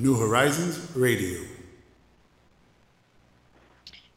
New Horizons Radio.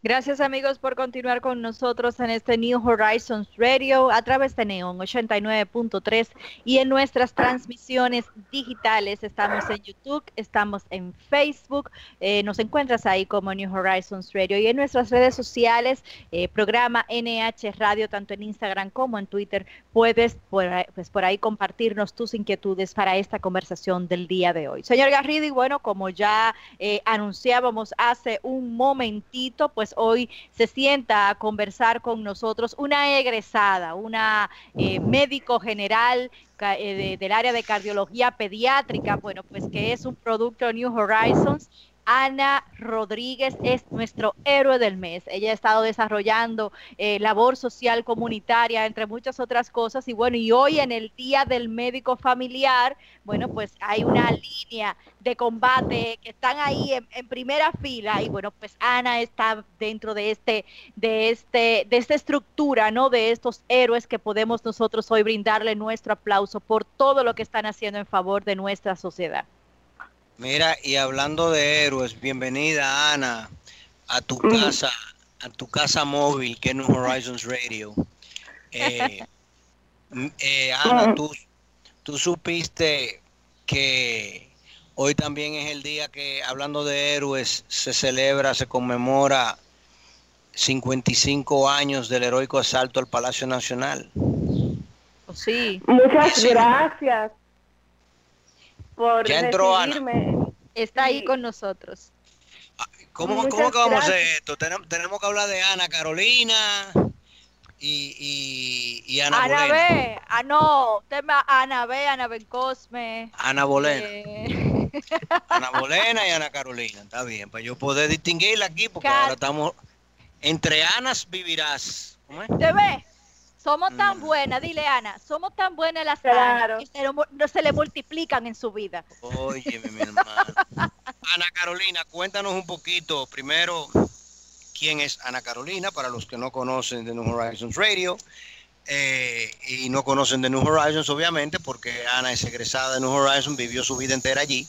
Gracias amigos por continuar con nosotros en este New Horizons Radio a través de Neon 89.3 y en nuestras transmisiones digitales. Estamos en YouTube, estamos en Facebook, eh, nos encuentras ahí como New Horizons Radio y en nuestras redes sociales, eh, programa NH Radio, tanto en Instagram como en Twitter. Puedes por pues por ahí compartirnos tus inquietudes para esta conversación del día de hoy. Señor Garrido, y bueno, como ya eh, anunciábamos hace un momentito, pues hoy se sienta a conversar con nosotros una egresada, una eh, médico general eh, del área de cardiología pediátrica, bueno, pues que es un producto New Horizons Ana Rodríguez es nuestro héroe del mes. Ella ha estado desarrollando eh, labor social comunitaria, entre muchas otras cosas. Y bueno, y hoy en el Día del Médico Familiar, bueno, pues hay una línea de combate que están ahí en, primera fila. Y bueno, pues Ana está dentro de este, de este, de esta estructura, ¿no? De estos héroes que podemos nosotros hoy brindarle nuestro aplauso por todo lo que están haciendo en favor de nuestra sociedad. Mira, y hablando de héroes, bienvenida Ana a tu casa, a tu casa móvil que es New Horizons Radio. Eh, eh, Ana, tú, tú supiste que hoy también es el día que, hablando de héroes, se celebra, se conmemora 55 años del heroico asalto al Palacio Nacional. Sí. Muchas gracias por ya entró Está ahí con nosotros. Ah, ¿Cómo, ¿cómo que vamos a hacer esto? Tenemos, tenemos que hablar de Ana Carolina y, y, Ana, Ana B. Ah, no, tema Ana B, Ana Cosme. Ana Bolena. Eh. Ana Bolena y Ana Carolina. Está bien, para yo poder distinguirla aquí, porque ahora estamos entre Anas vivirás. ¿Cómo es? ¿Te ves? Somos tan mm. buenas, dile Ana, somos tan buenas las claro. que no se le multiplican en su vida. Oye, mi hermana. Ana Carolina, cuéntanos un poquito, primero, quién es Ana Carolina, para los que no conocen de New Horizons Radio, eh, y no conocen de New Horizons, obviamente, porque Ana es egresada de New Horizons, vivió su vida entera allí,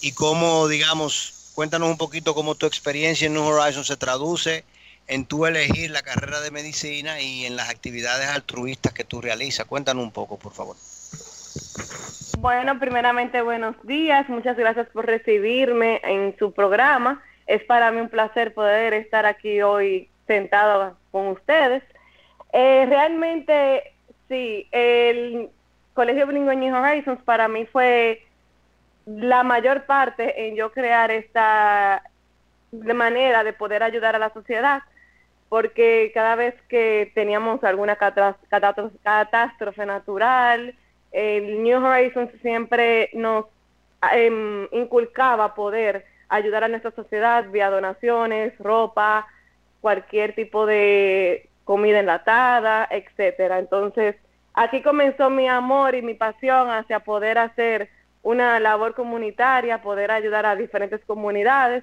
y cómo, digamos, cuéntanos un poquito cómo tu experiencia en New Horizons se traduce en tu elegir la carrera de medicina y en las actividades altruistas que tú realizas. Cuéntanos un poco, por favor. Bueno, primeramente buenos días, muchas gracias por recibirme en su programa. Es para mí un placer poder estar aquí hoy sentado con ustedes. Eh, realmente, sí, el Colegio New Horizons para mí fue la mayor parte en yo crear esta manera de poder ayudar a la sociedad porque cada vez que teníamos alguna catástrofe natural, el New Horizons siempre nos em, inculcaba poder ayudar a nuestra sociedad vía donaciones, ropa, cualquier tipo de comida enlatada, etcétera. Entonces, aquí comenzó mi amor y mi pasión hacia poder hacer una labor comunitaria, poder ayudar a diferentes comunidades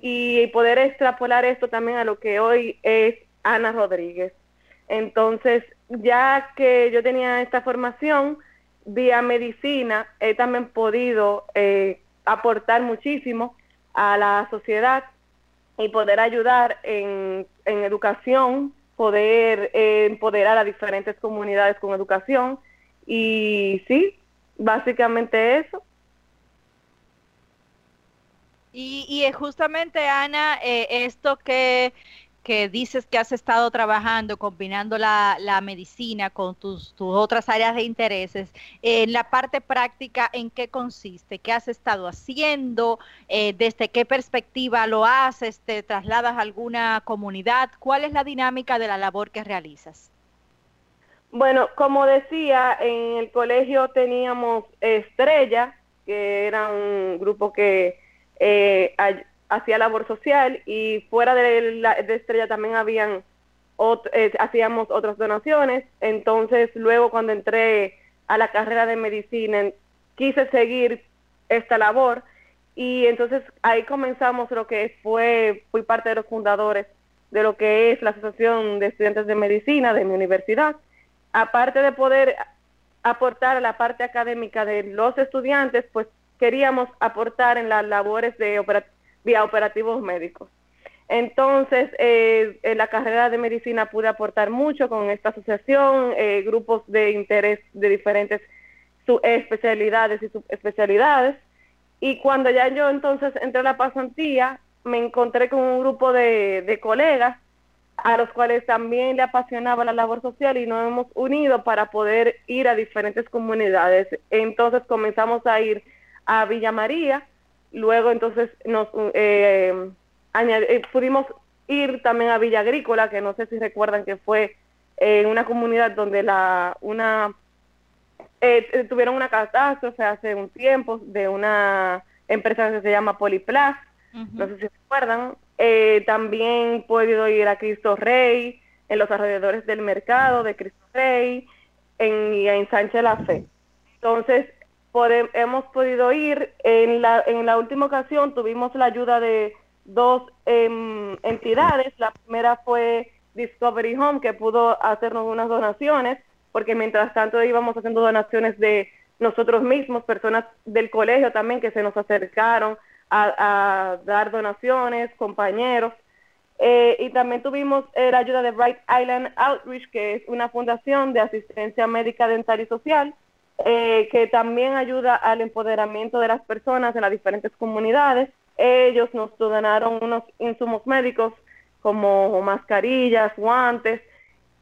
y poder extrapolar esto también a lo que hoy es Ana Rodríguez. Entonces, ya que yo tenía esta formación vía medicina, he también podido eh, aportar muchísimo a la sociedad y poder ayudar en, educación, poder eh, empoderar a diferentes comunidades con educación. Y sí, básicamente eso. Y, y justamente, Ana, eh, esto que, dices que has estado trabajando, combinando la, medicina con tus, tus, otras áreas de intereses, en la parte práctica, ¿en qué consiste? ¿Qué has estado haciendo? Eh, ¿Desde qué perspectiva lo haces? ¿Te trasladas a alguna comunidad? ¿Cuál es la dinámica de la labor que realizas? Bueno, como decía, en el colegio teníamos estrella, que era un grupo que eh, hacía labor social y fuera de, la, Estrella también habían eh, hacíamos otras donaciones. Entonces, luego cuando entré a la carrera de medicina, quise seguir esta labor y entonces ahí comenzamos lo que fue, fui parte de los fundadores de lo que es la Asociación de Estudiantes de Medicina de mi universidad. Aparte de poder aportar a la parte académica de los estudiantes, pues queríamos aportar en las labores de vía operativos médicos. Entonces, eh, en la carrera de medicina pude aportar mucho con esta asociación, eh, grupos de interés de diferentes especialidades y subespecialidades. Y cuando ya yo entonces entré a la pasantía, me encontré con un grupo de, colegas a los cuales también le apasionaba la labor social y nos hemos unido para poder ir a diferentes comunidades. Entonces comenzamos a ir a Villa María, luego entonces nos eh, eh, pudimos ir también a Villa Agrícola, que no sé si recuerdan que fue en una comunidad donde la una eh, eh, tuvieron una catástrofe hace un tiempo de una empresa que se llama Poliplas, no sé si recuerdan. también he podido ir a Cristo Rey, en los alrededores del mercado de Cristo Rey, en, y en Sánchez La Fe. Entonces, hemos podido ir, en la, en la última ocasión tuvimos la ayuda de dos em, entidades. La primera fue Discovery Home, que pudo hacernos unas donaciones, porque mientras tanto íbamos haciendo donaciones de nosotros mismos, personas del colegio también que se nos acercaron a, dar donaciones, compañeros. Eh, y también tuvimos eh, la ayuda de Bright Island Outreach, que es una fundación de asistencia médica, dental y social, eh, que también ayuda al empoderamiento de las personas en las diferentes comunidades. Ellos nos donaron unos insumos médicos como mascarillas, guantes,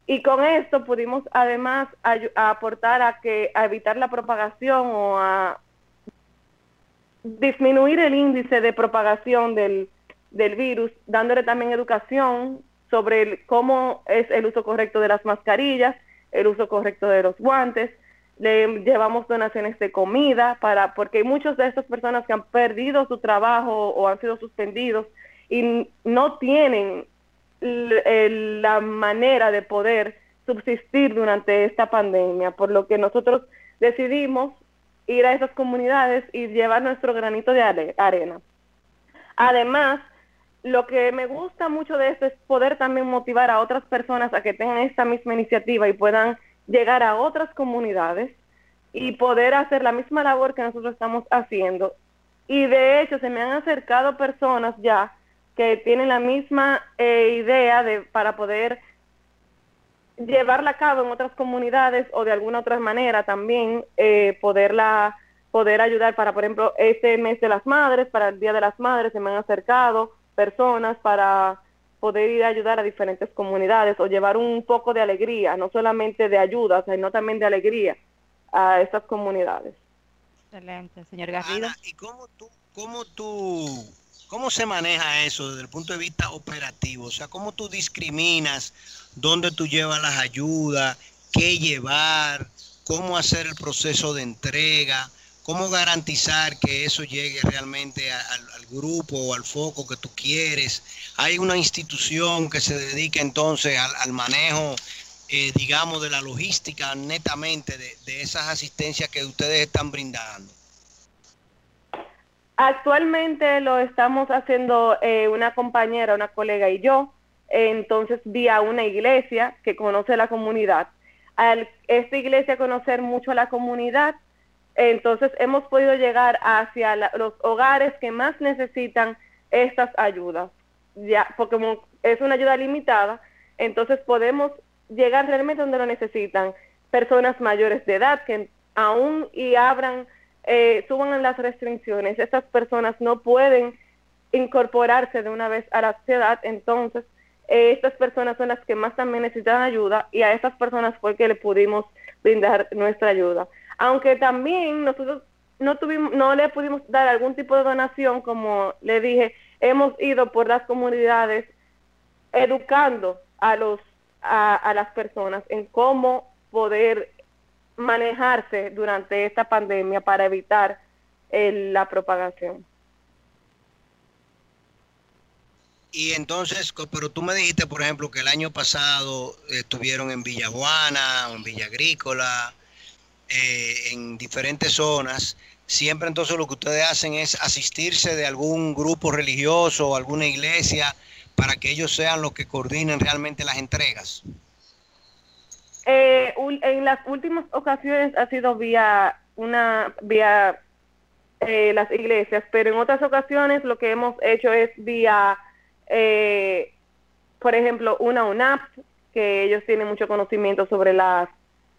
y con esto pudimos además aportar a que a evitar la propagación o a disminuir el índice de propagación del, del virus, dándole también educación sobre cómo es el uso correcto de las mascarillas, el uso correcto de los guantes, le llevamos donaciones de comida para porque hay muchas de estas personas que han perdido su trabajo o han sido suspendidos y no tienen la manera de poder subsistir durante esta pandemia, por lo que nosotros decidimos ir a esas comunidades y llevar nuestro granito de arena. Además, lo que me gusta mucho de esto es poder también motivar a otras personas a que tengan esta misma iniciativa y puedan llegar a otras comunidades y poder hacer la misma labor que nosotros estamos haciendo. Y de hecho se me han acercado personas ya que tienen la misma eh, idea de para poder llevarla a cabo en otras comunidades o de alguna otra manera también eh, poderla poder ayudar para por ejemplo este mes de las madres para el día de las madres se me han acercado personas para poder ir a ayudar a diferentes comunidades o llevar un poco de alegría, no solamente de ayuda, sino también de alegría a estas comunidades. Excelente, señor Garrido. ¿Y cómo tú, cómo tú, cómo se maneja eso desde el punto de vista operativo? O sea, ¿cómo tú discriminas dónde tú llevas las ayudas, qué llevar, cómo hacer el proceso de entrega? ¿Cómo garantizar que eso llegue realmente al, grupo o al foco que tú quieres? ¿Hay una institución que se dedica entonces al, manejo, eh, digamos, de la logística netamente de, esas asistencias que ustedes están brindando? Actualmente lo estamos haciendo eh, una compañera, una colega y yo, entonces vía una iglesia que conoce la comunidad. Al esta iglesia conocer mucho a la comunidad, entonces hemos podido llegar hacia los hogares que más necesitan estas ayudas, ya, porque es una ayuda limitada, entonces podemos llegar realmente donde lo necesitan. Personas mayores de edad que aún y abran, eh, suban las restricciones, estas personas no pueden incorporarse de una vez a la sociedad, entonces eh, estas personas son las que más también necesitan ayuda y a estas personas fue que le pudimos brindar nuestra ayuda aunque también nosotros no tuvimos, no le pudimos dar algún tipo de donación, como le dije, hemos ido por las comunidades educando a los a, las personas en cómo poder manejarse durante esta pandemia para evitar la propagación. Y entonces, pero tú me dijiste, por ejemplo, que el año pasado estuvieron en Villajuana en Villa Agrícola, eh, en diferentes zonas. Siempre entonces lo que ustedes hacen es asistirse de algún grupo religioso o alguna iglesia para que ellos sean los que coordinen realmente las entregas. Eh, en las últimas ocasiones ha sido vía una vía eh, las iglesias, pero en otras ocasiones lo que hemos hecho es vía, eh, por ejemplo, una UNAP, que ellos tienen mucho conocimiento sobre las,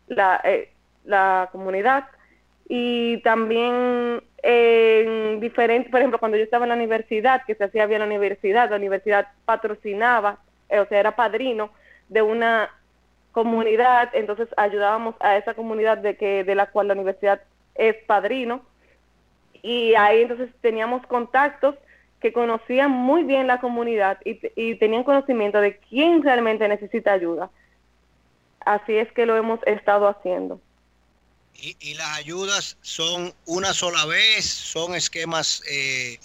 la, eh, la comunidad, y también en diferentes, por ejemplo, cuando yo estaba en la universidad, que se hacía bien la universidad, la universidad patrocinaba, eh, o sea, era padrino de una comunidad, entonces ayudábamos a esa comunidad de que de la cual la universidad es padrino y ahí entonces teníamos contactos que conocían muy bien la comunidad y, y tenían conocimiento de quién realmente necesita ayuda. Así es que lo hemos estado haciendo. Y, y las ayudas son una sola vez, son esquemas eh,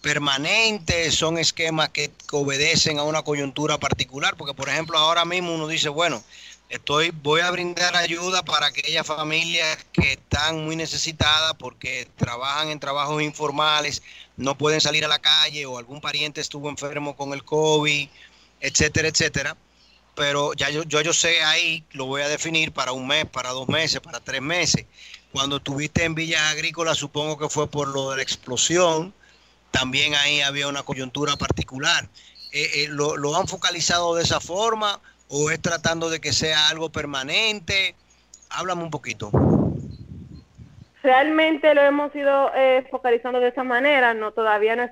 permanentes, son esquemas que, obedecen a una coyuntura particular, porque por ejemplo ahora mismo uno dice, bueno, estoy, voy a brindar ayuda para aquellas familias que están muy necesitadas porque trabajan en trabajos informales, no pueden salir a la calle o algún pariente estuvo enfermo con el COVID, etcétera, etcétera pero ya yo, yo, yo sé ahí, lo voy a definir para un mes, para dos meses, para tres meses. Cuando estuviste en Villas Agrícolas, supongo que fue por lo de la explosión, también ahí había una coyuntura particular. Eh, eh, ¿lo, ¿Lo han focalizado de esa forma o es tratando de que sea algo permanente? Háblame un poquito. Realmente lo hemos ido eh, focalizando de esa manera, no todavía no es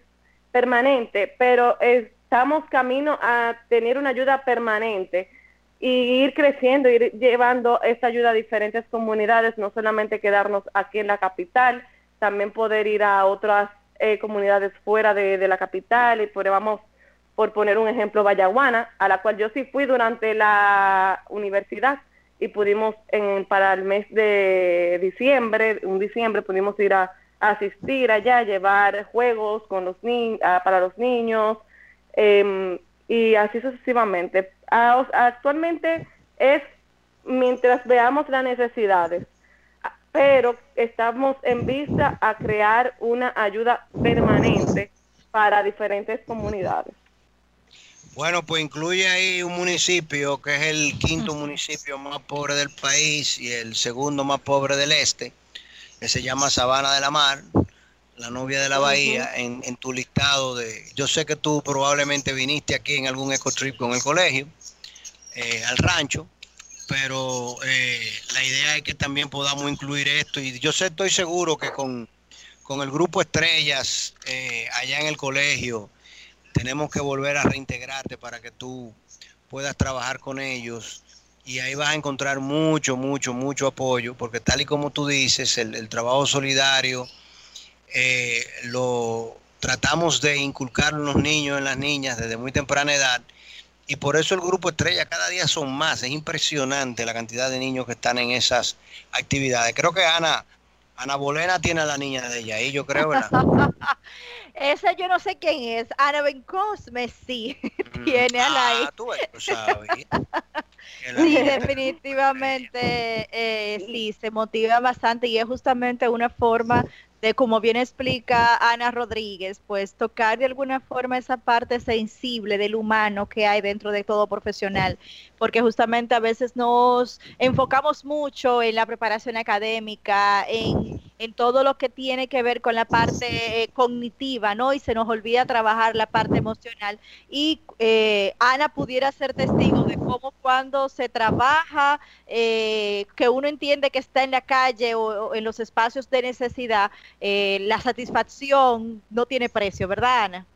permanente, pero estamos camino a tener una ayuda permanente y ir creciendo, ir llevando esta ayuda a diferentes comunidades, no solamente quedarnos aquí en la capital, también poder ir a otras eh, comunidades fuera de, la capital. Y por, vamos, por poner un ejemplo, Vallaguana, a la cual yo sí fui durante la universidad y pudimos en, para el mes de diciembre, un diciembre pudimos ir a, a asistir allá, llevar juegos con los ni para los niños eh, y así sucesivamente. A, actualmente es mientras veamos las necesidades, pero estamos en vista a crear una ayuda permanente para diferentes comunidades. Bueno, pues incluye ahí un municipio que es el quinto municipio más pobre del país y el segundo más pobre del este, que se llama Sabana de la Mar, la novia de la bahía, uh -huh. en, en, tu listado de... Yo sé que tú probablemente viniste aquí en algún ecotrip con el colegio, eh, al rancho, pero eh, la idea es que también podamos incluir esto y yo sé, estoy seguro que con, con el grupo Estrellas eh, allá en el colegio, tenemos que volver a reintegrarte para que tú puedas trabajar con ellos y ahí vas a encontrar mucho, mucho, mucho apoyo, porque tal y como tú dices, el, el trabajo solidario eh, lo tratamos de inculcar en los niños, en las niñas desde muy temprana edad y por eso el grupo Estrella cada día son más, es impresionante la cantidad de niños que están en esas actividades. Creo que Ana, Ana Bolena tiene a la niña de ella ahí, yo creo, ¿verdad? Esa yo no sé quién es. Ana Bencosme sí tiene a la ah, tú sabes. sí, definitivamente eh, sí, se motiva bastante y es justamente una forma de, como bien explica Ana Rodríguez, pues tocar de alguna forma esa parte sensible del humano que hay dentro de todo profesional, porque justamente a veces nos enfocamos mucho en la preparación académica, en, en todo lo que tiene que ver con la parte eh, cognitiva, ¿no? Y se nos olvida trabajar la parte emocional. Y eh, Ana pudiera ser testigo de cómo cuando se trabaja, eh, que uno entiende que está en la calle o, o en los espacios de necesidad, eh, la satisfacción no tiene precio, ¿verdad, Ana?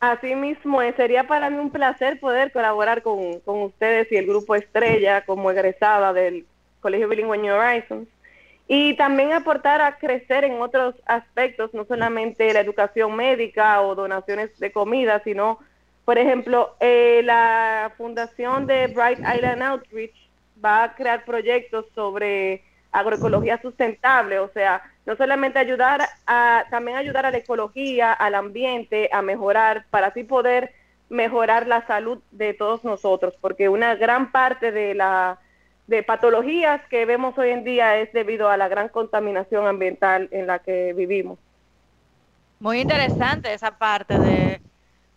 Así mismo, sería para mí un placer poder colaborar con, con ustedes y el grupo Estrella como egresada del Colegio Bilingüe New Horizons y también aportar a crecer en otros aspectos, no solamente la educación médica o donaciones de comida, sino, por ejemplo, eh, la fundación de Bright Island Outreach va a crear proyectos sobre agroecología sustentable, o sea, no solamente ayudar a, también ayudar a la ecología, al ambiente, a mejorar, para así poder mejorar la salud de todos nosotros, porque una gran parte de la de patologías que vemos hoy en día es debido a la gran contaminación ambiental en la que vivimos. Muy interesante esa parte de,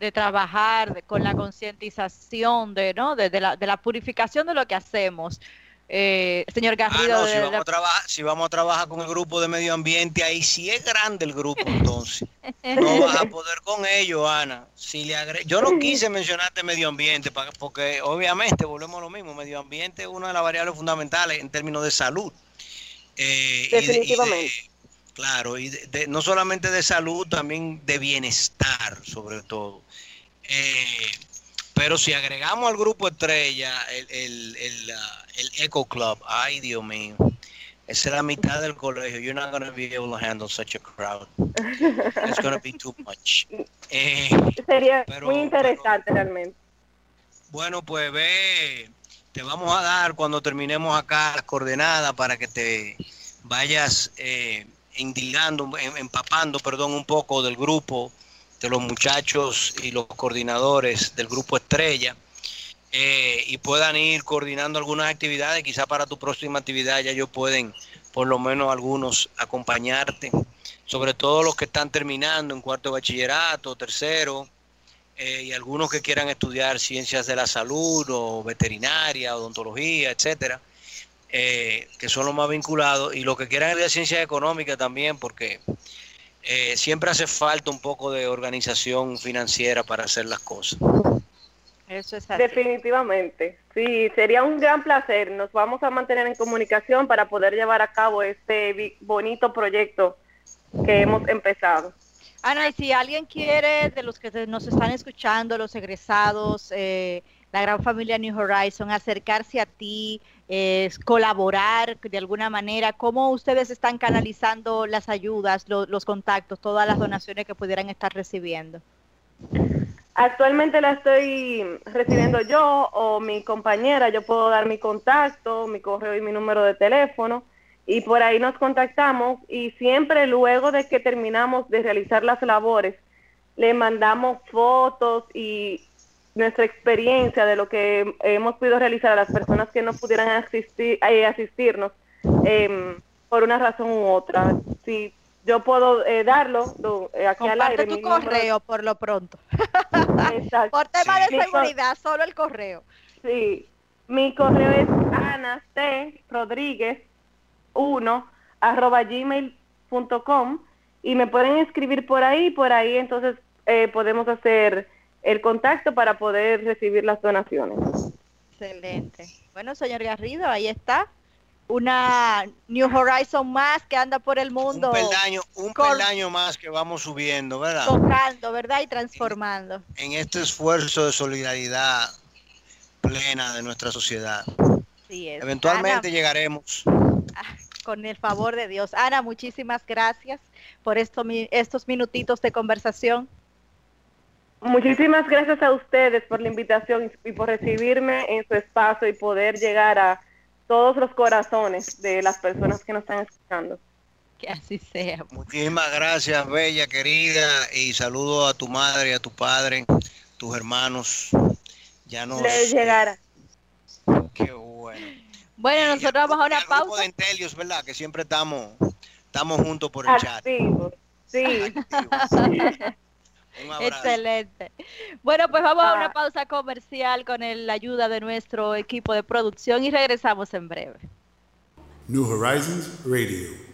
de trabajar con la concientización de, ¿no? de, la, de la purificación de lo que hacemos. Eh, señor ah, Garrido. si, vamos a trabajar, si vamos a trabajar con el grupo de medio ambiente, ahí sí es grande el grupo, entonces. No vas a poder con ello, Ana. Si le Yo no quise mencionarte medio ambiente, porque obviamente volvemos a lo mismo. Medio ambiente es una de las variables fundamentales en términos de salud. Eh, Definitivamente. claro, y no solamente de salud, también de bienestar, sobre todo. Eh, pero si agregamos al grupo estrella el, el, el, el Eco Club, ay Dios mío, esa es la mitad del colegio. You're not going to be able to handle such a crowd. It's going to be too much. Eh, Sería muy interesante realmente. Bueno, pues ve, te vamos a dar cuando terminemos acá las coordenadas para que te vayas eh, indilgando, em, empapando, perdón, un poco del grupo, de los muchachos y los coordinadores del grupo Estrella eh, y puedan ir coordinando algunas actividades. Quizá para tu próxima actividad ya ellos pueden, por lo menos algunos, acompañarte. Sobre todo los que están terminando en cuarto de bachillerato, tercero, eh, y algunos que quieran estudiar ciencias de la salud o veterinaria, odontología, etcétera, eh, que son los más vinculados, y los que quieran estudiar ciencias económicas también, porque siempre hace falta un poco de organización financiera para hacer las cosas. Definitivamente. Sí, sería un gran placer. Nos vamos a mantener en comunicación para poder llevar a cabo este bonito proyecto que hemos empezado. Ana, y si alguien quiere, de los que nos están escuchando, los egresados, eh, la gran familia New Horizon, acercarse a ti, colaborar de alguna manera, ¿cómo ustedes están canalizando las ayudas, los contactos, todas las donaciones que pudieran estar recibiendo? Actualmente la estoy recibiendo yo o mi compañera, yo puedo dar mi contacto, mi correo y mi número de teléfono y por ahí nos contactamos y siempre luego de que terminamos de realizar las labores, le mandamos fotos y nuestra experiencia de lo que hemos podido realizar a las personas que no pudieran asistir, eh, asistirnos eh, por una razón u otra. Si yo puedo eh, darlo eh, aquí al aire. tu correo por lo pronto. Exacto. por tema de seguridad, solo el correo. Sí, mi correo es ana c rodríguez 1 arroba gmail.com y me pueden escribir por ahí, por ahí entonces eh, podemos hacer el contacto para poder recibir las donaciones. Excelente. Bueno, señor Garrido, ahí está una New Horizon más que anda por el mundo. Un peldaño, un peldaño más que vamos subiendo, ¿verdad? Tocando, ¿verdad? Y transformando. En, este esfuerzo de solidaridad plena de nuestra sociedad. Sí es. Eventualmente llegaremos. Ah, con el favor de Dios. Ana, muchísimas gracias por esto, estos minutitos de conversación. Muchísimas gracias a ustedes por la invitación y por recibirme en su espacio y poder llegar a todos los corazones de las personas que nos están escuchando. Que así sea. Muchísimas gracias, Bella, querida, y saludo a tu madre, y a tu padre, tus hermanos. Ya nos... Les llegará. Qué bueno. Bueno, nosotros vamos a una pausa. de Entelios, ¿verdad? Que siempre estamos, estamos juntos por el chat. Sí. Excelente. Bueno, pues vamos a una ah. pausa comercial con la ayuda de nuestro equipo de producción y regresamos en breve. New Horizons Radio.